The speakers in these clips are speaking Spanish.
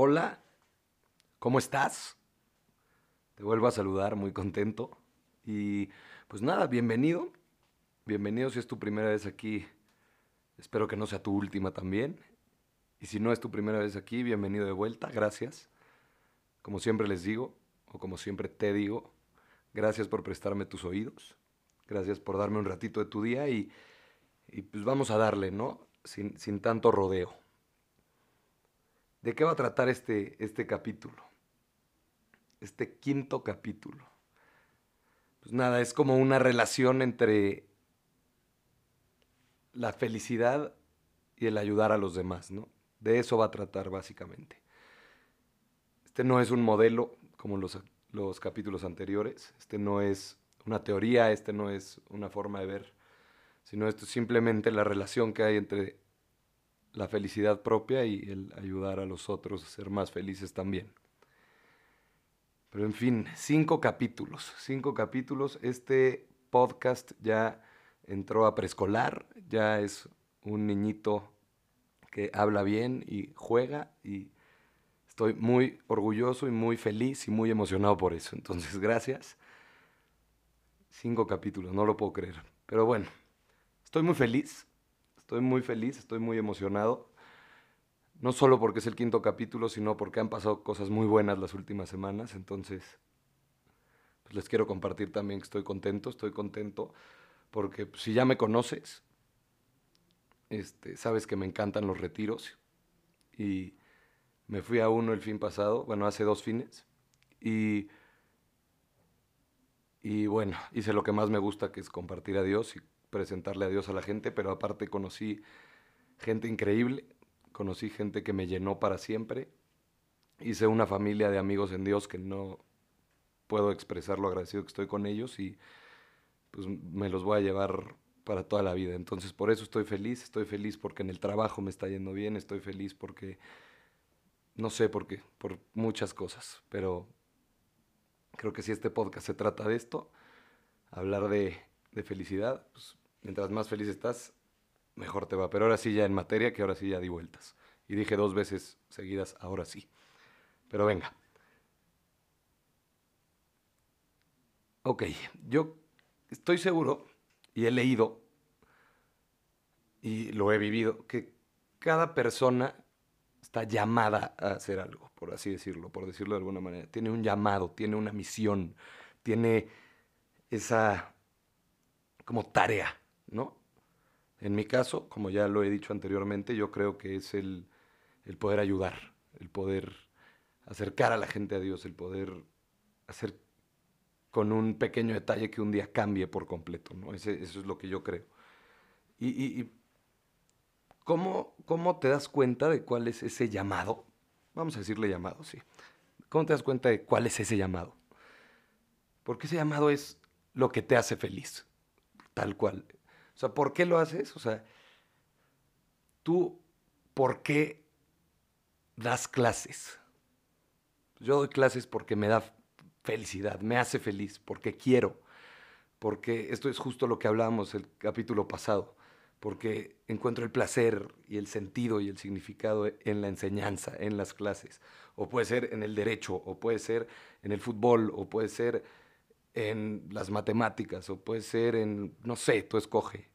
Hola, ¿cómo estás? Te vuelvo a saludar, muy contento. Y pues nada, bienvenido. Bienvenido si es tu primera vez aquí. Espero que no sea tu última también. Y si no es tu primera vez aquí, bienvenido de vuelta. Gracias. Como siempre les digo, o como siempre te digo, gracias por prestarme tus oídos. Gracias por darme un ratito de tu día y, y pues vamos a darle, ¿no? Sin, sin tanto rodeo. ¿De qué va a tratar este, este capítulo? Este quinto capítulo. Pues nada, es como una relación entre la felicidad y el ayudar a los demás, ¿no? De eso va a tratar básicamente. Este no es un modelo como los, los capítulos anteriores, este no es una teoría, este no es una forma de ver, sino esto es simplemente la relación que hay entre la felicidad propia y el ayudar a los otros a ser más felices también. Pero en fin, cinco capítulos, cinco capítulos. Este podcast ya entró a preescolar, ya es un niñito que habla bien y juega y estoy muy orgulloso y muy feliz y muy emocionado por eso. Entonces, gracias. Cinco capítulos, no lo puedo creer. Pero bueno, estoy muy feliz, estoy muy feliz, estoy muy emocionado. No solo porque es el quinto capítulo, sino porque han pasado cosas muy buenas las últimas semanas. Entonces, pues les quiero compartir también que estoy contento, estoy contento porque pues, si ya me conoces, este, sabes que me encantan los retiros y me fui a uno el fin pasado, bueno, hace dos fines, y, y bueno, hice lo que más me gusta, que es compartir a Dios y presentarle a Dios a la gente, pero aparte conocí gente increíble, conocí gente que me llenó para siempre, hice una familia de amigos en Dios que no puedo expresar lo agradecido que estoy con ellos y pues me los voy a llevar para toda la vida. Entonces por eso estoy feliz, estoy feliz porque en el trabajo me está yendo bien, estoy feliz porque, no sé por qué, por muchas cosas, pero creo que si este podcast se trata de esto, hablar de, de felicidad, pues mientras más feliz estás, mejor te va. Pero ahora sí ya en materia, que ahora sí ya di vueltas. Y dije dos veces seguidas, ahora sí. Pero venga. Ok, yo estoy seguro y he leído y lo he vivido que cada persona está llamada a hacer algo, por así decirlo, por decirlo de alguna manera. Tiene un llamado, tiene una misión, tiene esa como tarea, ¿no? En mi caso, como ya lo he dicho anteriormente, yo creo que es el, el poder ayudar, el poder acercar a la gente a Dios, el poder hacer con un pequeño detalle que un día cambie por completo, ¿no? Eso es lo que yo creo. Y ¿cómo, ¿cómo te das cuenta de cuál es ese llamado? Vamos a decirle llamado, sí. ¿Cómo te das cuenta de cuál es ese llamado? Porque ese llamado es lo que te hace feliz, tal cual. O sea, ¿por qué lo haces? O sea, tú, ¿por qué das clases? Yo doy clases porque me da felicidad, me hace feliz, porque quiero, porque esto es justo lo que hablábamos el capítulo pasado, porque encuentro el placer y el sentido y el significado en la enseñanza, en las clases, o puede ser en el derecho, o puede ser en el fútbol, o puede ser en las matemáticas, o puede ser en, no sé, tú escoge.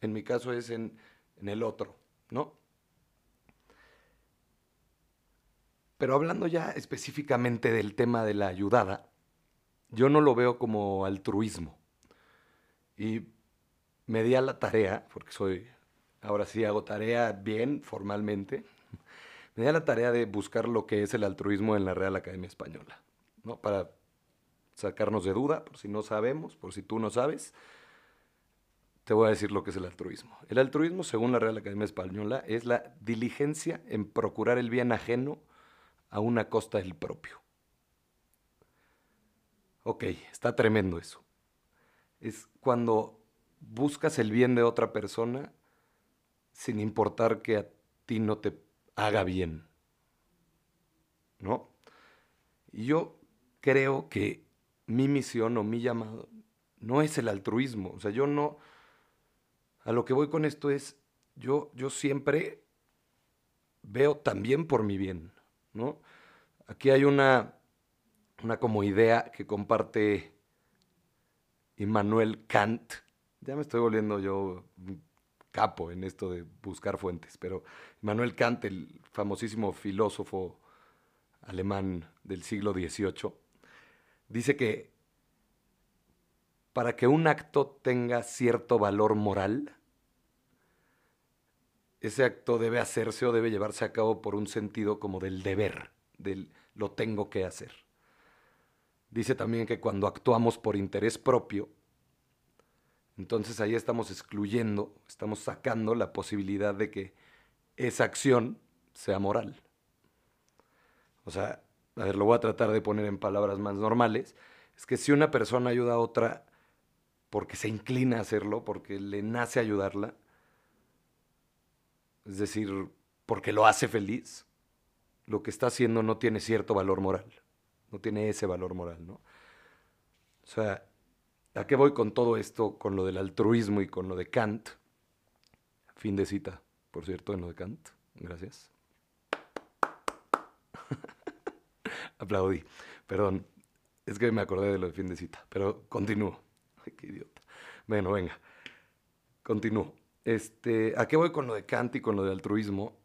En mi caso es en, en el otro, ¿no? Pero hablando ya específicamente del tema de la ayudada, yo no lo veo como altruismo. Y me di a la tarea, porque soy, ahora sí hago tarea bien, formalmente, me di a la tarea de buscar lo que es el altruismo en la Real Academia Española, ¿no? Para sacarnos de duda, por si no sabemos, por si tú no sabes, te voy a decir lo que es el altruismo. El altruismo, según la Real Academia Española, es la diligencia en procurar el bien ajeno a una costa del propio. Ok, está tremendo eso. Es cuando buscas el bien de otra persona sin importar que a ti no te haga bien. ¿No? Y yo creo que mi misión o mi llamado no es el altruismo. O sea, yo no... A lo que voy con esto es, yo, yo siempre veo también por mi bien. ¿no? Aquí hay una, una como idea que comparte Immanuel Kant. Ya me estoy volviendo yo capo en esto de buscar fuentes, pero Immanuel Kant, el famosísimo filósofo alemán del siglo XVIII, dice que para que un acto tenga cierto valor moral, ese acto debe hacerse o debe llevarse a cabo por un sentido como del deber, del lo tengo que hacer. Dice también que cuando actuamos por interés propio, entonces ahí estamos excluyendo, estamos sacando la posibilidad de que esa acción sea moral. O sea, a ver, lo voy a tratar de poner en palabras más normales. Es que si una persona ayuda a otra porque se inclina a hacerlo, porque le nace ayudarla, es decir, porque lo hace feliz, lo que está haciendo no tiene cierto valor moral, no tiene ese valor moral, ¿no? O sea, ¿a qué voy con todo esto, con lo del altruismo y con lo de Kant? Fin de cita, por cierto, en lo de Kant. Gracias. Aplaudí. Perdón, es que me acordé de lo de fin de cita, pero continúo. Ay, qué idiota. Bueno, venga. Continúo. Este, ¿A qué voy con lo de Kant y con lo de altruismo?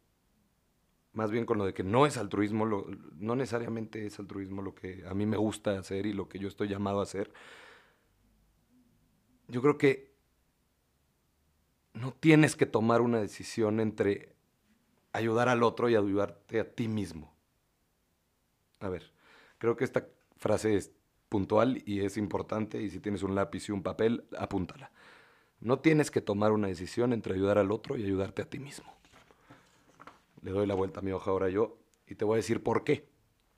Más bien con lo de que no es altruismo, no necesariamente es altruismo lo que a mí me gusta hacer y lo que yo estoy llamado a hacer. Yo creo que no tienes que tomar una decisión entre ayudar al otro y ayudarte a ti mismo. A ver, creo que esta frase es puntual y es importante y si tienes un lápiz y un papel, apúntala. No tienes que tomar una decisión entre ayudar al otro y ayudarte a ti mismo. Le doy la vuelta a mi hoja ahora yo y te voy a decir por qué,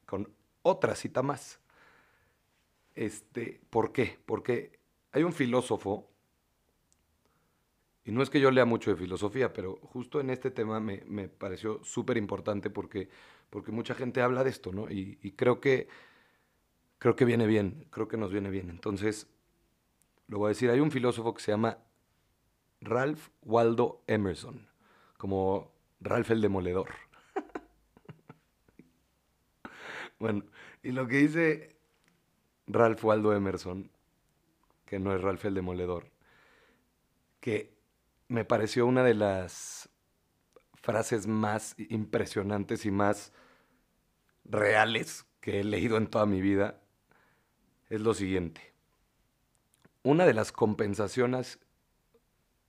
con otra cita más. Este, ¿Por qué? Porque hay un filósofo, y no es que yo lea mucho de filosofía, pero justo en este tema me, pareció súper importante porque, porque mucha gente habla de esto, ¿no? Y, y creo que creo que viene bien, creo que nos viene bien. Entonces, lo voy a decir, hay un filósofo que se llama Ralph Waldo Emerson, como Ralph el Demoledor. bueno, y lo que dice Ralph Waldo Emerson, que no es Ralph el Demoledor, que me pareció una de las frases más impresionantes y más reales que he leído en toda mi vida, es lo siguiente. Una de las compensaciones,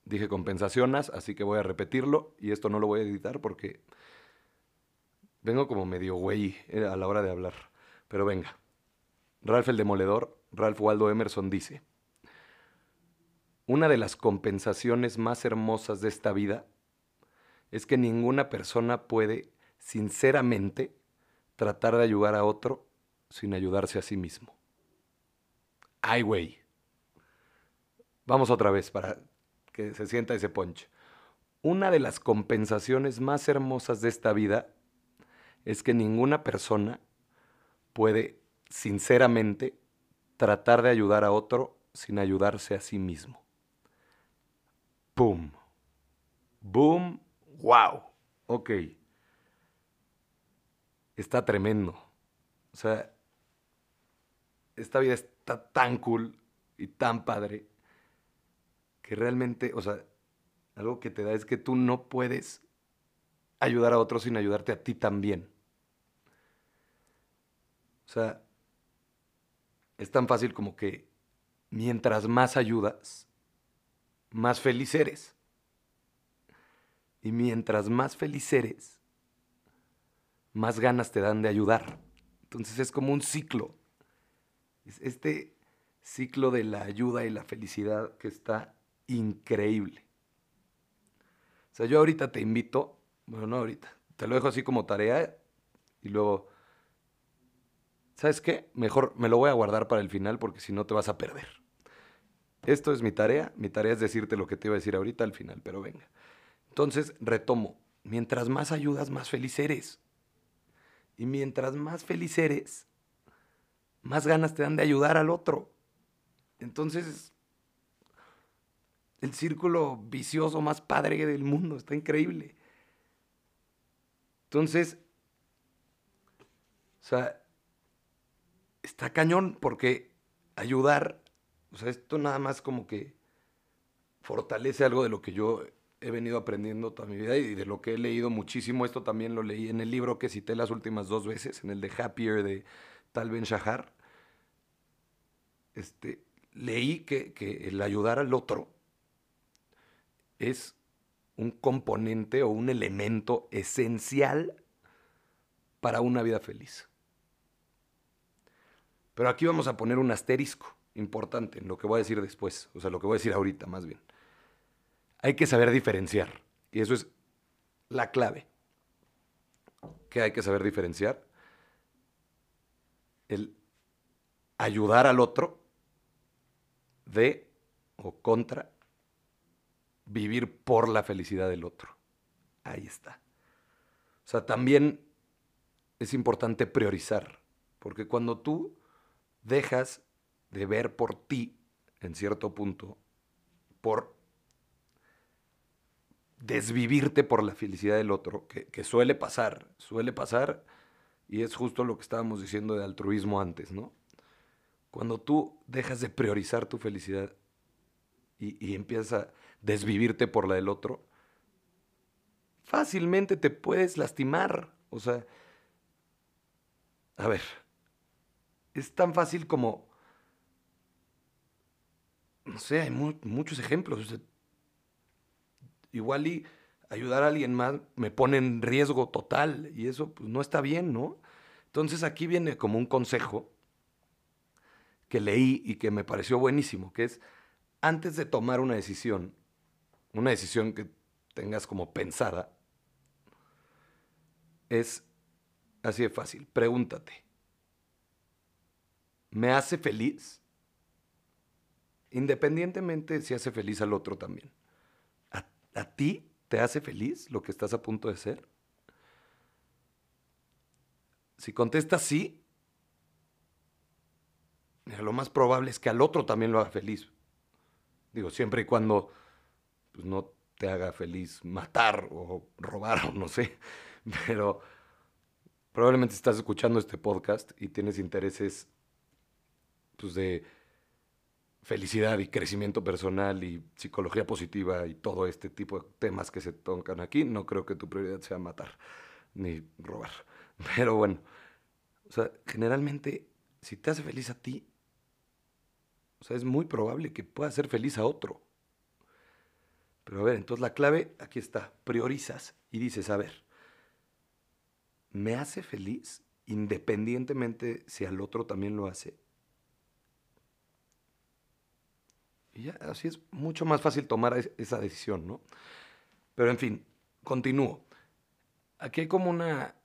dije compensaciones, así que voy a repetirlo y esto no lo voy a editar porque vengo como medio güey eh, a la hora de hablar. Pero venga, Ralph el Demoledor, Ralph Waldo Emerson dice, una de las compensaciones más hermosas de esta vida es que ninguna persona puede sinceramente tratar de ayudar a otro sin ayudarse a sí mismo. Ay, güey. Vamos otra vez para que se sienta ese punch. Una de las compensaciones más hermosas de esta vida es que ninguna persona puede sinceramente tratar de ayudar a otro sin ayudarse a sí mismo. ¡Pum! ¡Boom! ¡Wow! Ok. Está tremendo. O sea, esta vida está tan cool y tan padre que realmente, o sea, algo que te da es que tú no puedes ayudar a otros sin ayudarte a ti también. O sea, es tan fácil como que mientras más ayudas, más feliz eres. Y mientras más feliz eres, más ganas te dan de ayudar. Entonces es como un ciclo este ciclo de la ayuda y la felicidad que está increíble. O sea, yo ahorita te invito, bueno, no ahorita, te lo dejo así como tarea y luego, ¿sabes qué? Mejor me lo voy a guardar para el final porque si no te vas a perder. Esto es mi tarea, mi tarea es decirte lo que te iba a decir ahorita al final, pero venga. Entonces, retomo, mientras más ayudas, más feliz eres. Y mientras más feliz eres, más ganas te dan de ayudar al otro. Entonces, el círculo vicioso más padre del mundo, está increíble. Entonces, O sea, está cañón porque ayudar, o sea, esto nada más como que fortalece algo de lo que yo he venido aprendiendo toda mi vida y de lo que he leído muchísimo. Esto también lo leí en el libro que cité las últimas dos veces, en el de Happier de Tal Ben Shahar. Este, leí que, que el ayudar al otro es un componente o un elemento esencial para una vida feliz. Pero aquí vamos a poner un asterisco importante en lo que voy a decir después, o sea, lo que voy a decir ahorita más bien. Hay que saber diferenciar, y eso es la clave. que hay que saber diferenciar? El ayudar al otro de o contra vivir por la felicidad del otro. Ahí está. O sea, también es importante priorizar, porque cuando tú dejas de ver por ti, en cierto punto, por desvivirte por la felicidad del otro, que, suele pasar, suele pasar, y es justo lo que estábamos diciendo de altruismo antes, ¿no? Cuando tú dejas de priorizar tu felicidad y empiezas a desvivirte por la del otro, fácilmente te puedes lastimar. O sea, a ver, es tan fácil como, no sé, hay muchos ejemplos. igual y ayudar a alguien más me pone en riesgo total y eso pues, no está bien, ¿no? Entonces aquí viene como un consejo que leí y que me pareció buenísimo, que es antes de tomar una decisión, una decisión que tengas como pensada, es así de fácil. Pregúntate, ¿me hace feliz? Independientemente si hace feliz al otro también. ¿A, ti te hace feliz lo que estás a punto de ser? Si contestas sí, lo más probable es que al otro también lo haga feliz. Digo, siempre y cuando pues, no te haga feliz matar o robar o no sé. Pero probablemente estás escuchando este podcast y tienes intereses pues, de felicidad y crecimiento personal y psicología positiva y todo este tipo de temas que se tocan aquí. No creo que tu prioridad sea matar ni robar. Pero bueno, o sea, generalmente si te hace feliz a ti, o sea, es muy probable que pueda ser feliz a otro. Pero a ver, entonces la clave aquí está, priorizas y dices, a ver, ¿me hace feliz independientemente si al otro también lo hace? Y ya, así es mucho más fácil tomar esa decisión, ¿no? Pero en fin, continúo. Aquí hay como una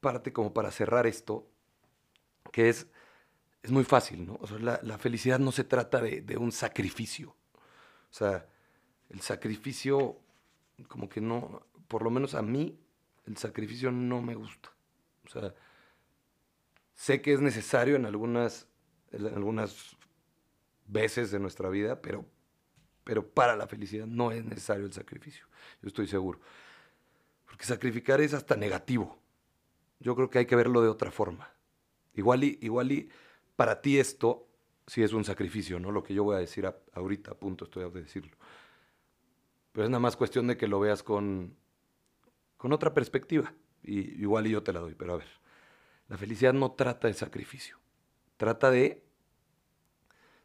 parte como para cerrar esto, que es, es muy fácil, ¿no? O sea, la, felicidad no se trata de, de un sacrificio. O sea, el sacrificio, como que no, por lo menos a mí, el sacrificio no me gusta. O sea, sé que es necesario en algunas, en algunas veces de nuestra vida, pero, pero para la felicidad no es necesario el sacrificio. Yo estoy seguro. Porque sacrificar es hasta negativo. Yo creo que hay que verlo de otra forma. Igual y, igual y para ti esto sí es un sacrificio, ¿no? Lo que yo voy a decir ahorita, a punto estoy de decirlo. Pero es nada más cuestión de que lo veas con, con otra perspectiva. Y igual y yo te la doy, pero a ver. La felicidad no trata de sacrificio. Trata de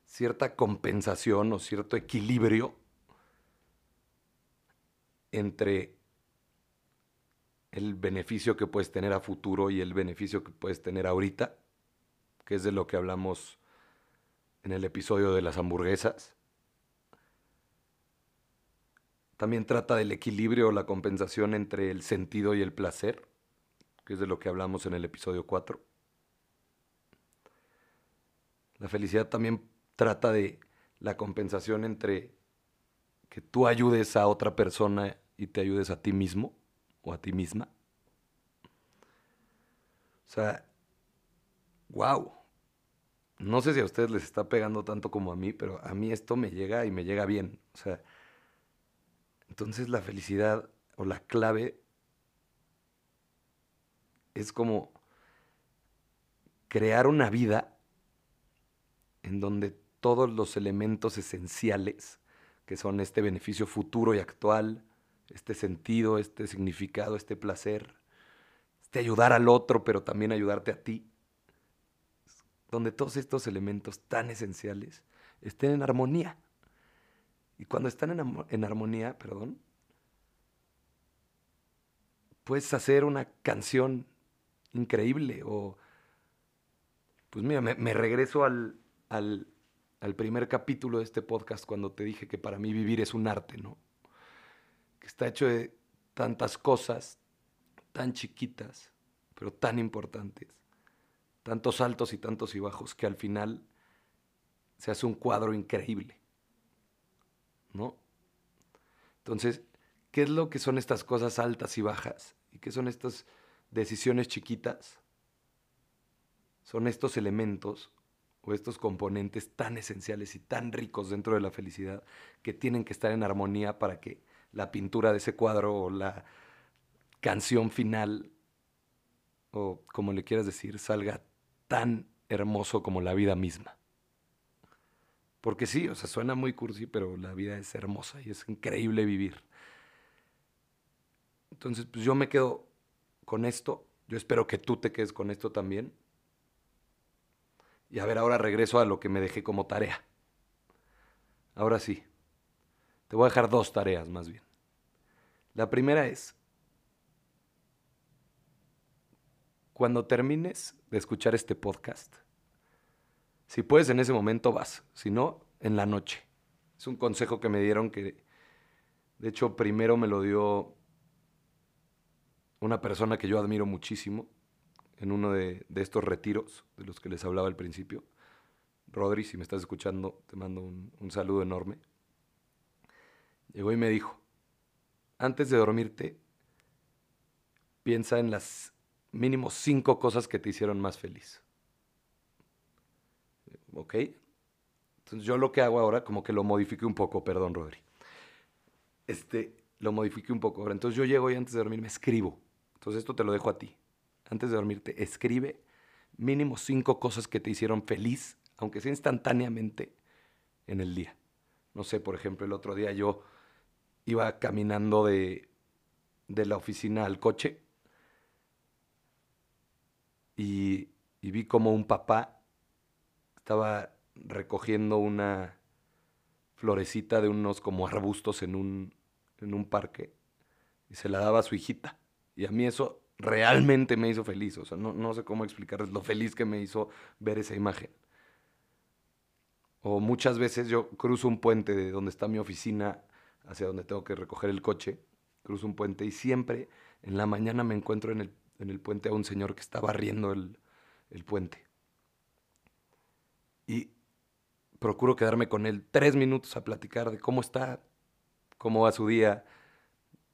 cierta compensación o cierto equilibrio entre el beneficio que puedes tener a futuro y el beneficio que puedes tener ahorita, que es de lo que hablamos en el episodio de las hamburguesas. También trata del equilibrio o la compensación entre el sentido y el placer, que es de lo que hablamos en el episodio 4. La felicidad también trata de la compensación entre que tú ayudes a otra persona y te ayudes a ti mismo o a ti misma. O sea, wow. No sé si a ustedes les está pegando tanto como a mí, pero a mí esto me llega y me llega bien. O sea, entonces la felicidad o la clave es como crear una vida en donde todos los elementos esenciales, que son este beneficio futuro y actual, este sentido, este significado, este placer, este ayudar al otro, pero también ayudarte a ti, donde todos estos elementos tan esenciales estén en armonía. Y cuando están en, armonía, perdón, puedes hacer una canción increíble o... Pues mira, me, regreso al, al, al, primer capítulo de este podcast cuando te dije que para mí vivir es un arte, ¿no? Que está hecho de tantas cosas tan chiquitas, pero tan importantes, tantos altos y tantos y bajos, que al final se hace un cuadro increíble, ¿no? Entonces, ¿qué es lo que son estas cosas altas y bajas? ¿Y qué son estas decisiones chiquitas? Son estos elementos o estos componentes tan esenciales y tan ricos dentro de la felicidad que tienen que estar en armonía para que la pintura de ese cuadro o la canción final o como le quieras decir salga tan hermoso como la vida misma. Porque sí, o sea, suena muy cursi, pero la vida es hermosa y es increíble vivir. Entonces, pues yo me quedo con esto. Yo espero que tú te quedes con esto también. Y a ver, ahora regreso a lo que me dejé como tarea. Ahora sí. Te voy a dejar dos tareas más bien. La primera es, cuando termines de escuchar este podcast, si puedes en ese momento vas, si no, en la noche. Es un consejo que me dieron que, de hecho, primero me lo dio una persona que yo admiro muchísimo en uno de, estos retiros de los que les hablaba al principio. Rodri, si me estás escuchando, te mando un, saludo enorme. Llegó y me dijo, antes de dormirte, piensa en las mínimo cinco cosas que te hicieron más feliz. ¿Ok? Entonces yo lo que hago ahora, como que lo modifique un poco, perdón, Rodri. Este, lo modifique un poco ahora. Entonces yo llego y antes de dormir me escribo entonces esto te lo dejo a ti. Antes de dormirte, escribe mínimo cinco cosas que te hicieron feliz, aunque sea instantáneamente, en el día. No sé, por ejemplo, el otro día yo iba caminando de, de la oficina al coche y, y vi como un papá estaba recogiendo una florecita de unos como arbustos en un, en un parque y se la daba a su hijita. Y a mí eso realmente me hizo feliz. O sea, no, sé cómo explicarles lo feliz que me hizo ver esa imagen. O muchas veces yo cruzo un puente de donde está mi oficina hacia donde tengo que recoger el coche. Cruzo un puente y siempre en la mañana me encuentro en el, puente a un señor que está barriendo el, el puente. Y procuro quedarme con él tres minutos a platicar de cómo está, cómo va su día,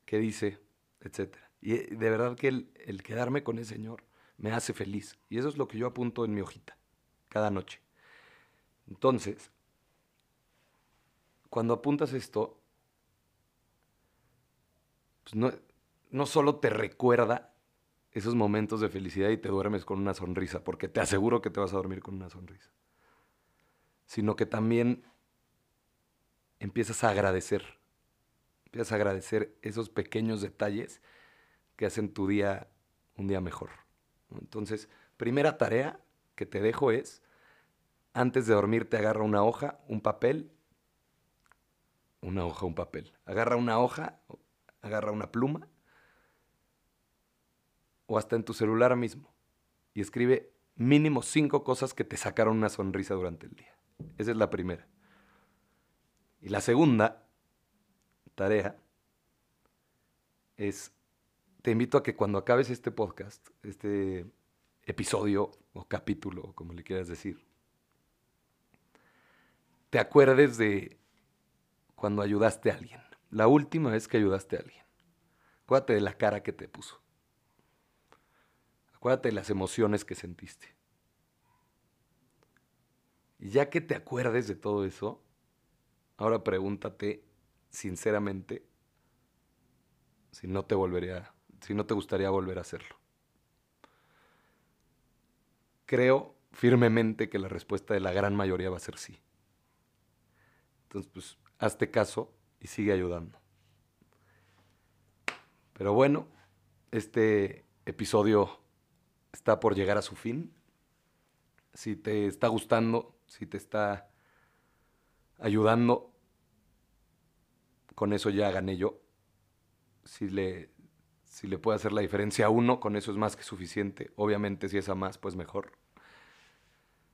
qué dice, etcétera. Y eh, de verdad que el, quedarme con ese Señor me hace feliz. Y eso es lo que yo apunto en mi hojita cada noche. Entonces, cuando apuntas esto, pues no, no solo te recuerda esos momentos de felicidad y te duermes con una sonrisa, porque te aseguro que te vas a dormir con una sonrisa, sino que también empiezas a agradecer, empiezas a agradecer esos pequeños detalles que hacen tu día un día mejor. Entonces, primera tarea que te dejo es, antes de dormir te agarra una hoja, un papel, una hoja, un papel. Agarra una hoja, agarra una pluma, o hasta en tu celular mismo, y escribe mínimo cinco cosas que te sacaron una sonrisa durante el día. Esa es la primera. Y la segunda tarea es te invito a que cuando acabes este podcast, este episodio o capítulo, como le quieras decir, te acuerdes de cuando ayudaste a alguien. La última vez que ayudaste a alguien. Acuérdate de la cara que te puso. Acuérdate de las emociones que sentiste. Y ya que te acuerdes de todo eso, ahora pregúntate sinceramente si no te volvería si no te gustaría volver a hacerlo. Creo firmemente que la respuesta de la gran mayoría va a ser sí. Entonces, pues, hazte caso y sigue ayudando. Pero bueno, este episodio está por llegar a su fin. Si te está gustando, si te está ayudando, con eso ya gané yo. Si le, si le puede hacer la diferencia a uno, con eso es más que suficiente. Obviamente, si es a más, pues mejor.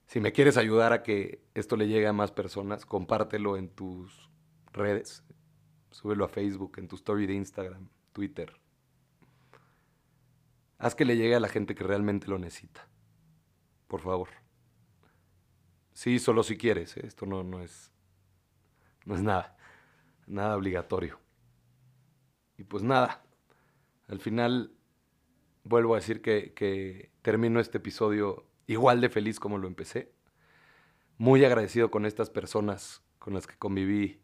Si me quieres ayudar a que esto le llegue a más personas, compártelo en tus redes. Súbelo a Facebook, en tu story de Instagram, Twitter. Haz que le llegue a la gente que realmente lo necesita. Por favor. Sí, solo si quieres. ¿eh? Esto no, no, es, no es nada. Nada obligatorio. Y pues nada. Al final vuelvo a decir que, termino este episodio igual de feliz como lo empecé. Muy agradecido con estas personas con las que conviví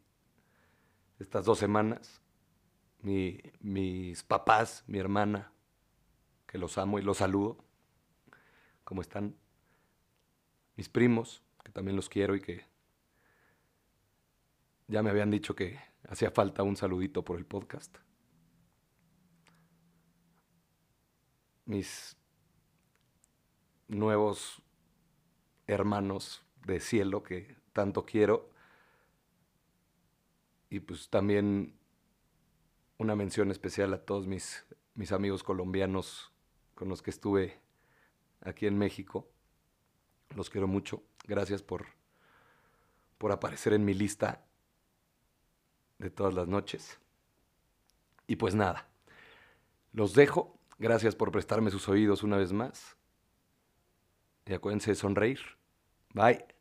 estas dos semanas. mis papás, mi hermana, que los amo y los saludo. ¿Cómo están? Mis primos, que también los quiero y que ya me habían dicho que hacía falta un saludito por el podcast. Mis nuevos hermanos de cielo que tanto quiero. Y pues también una mención especial a todos mis, mis amigos colombianos con los que estuve aquí en México. Los quiero mucho. Gracias por, por aparecer en mi lista de todas las noches. Y pues nada, los dejo. Gracias por prestarme sus oídos una vez más. Y acuérdense de sonreír. Bye.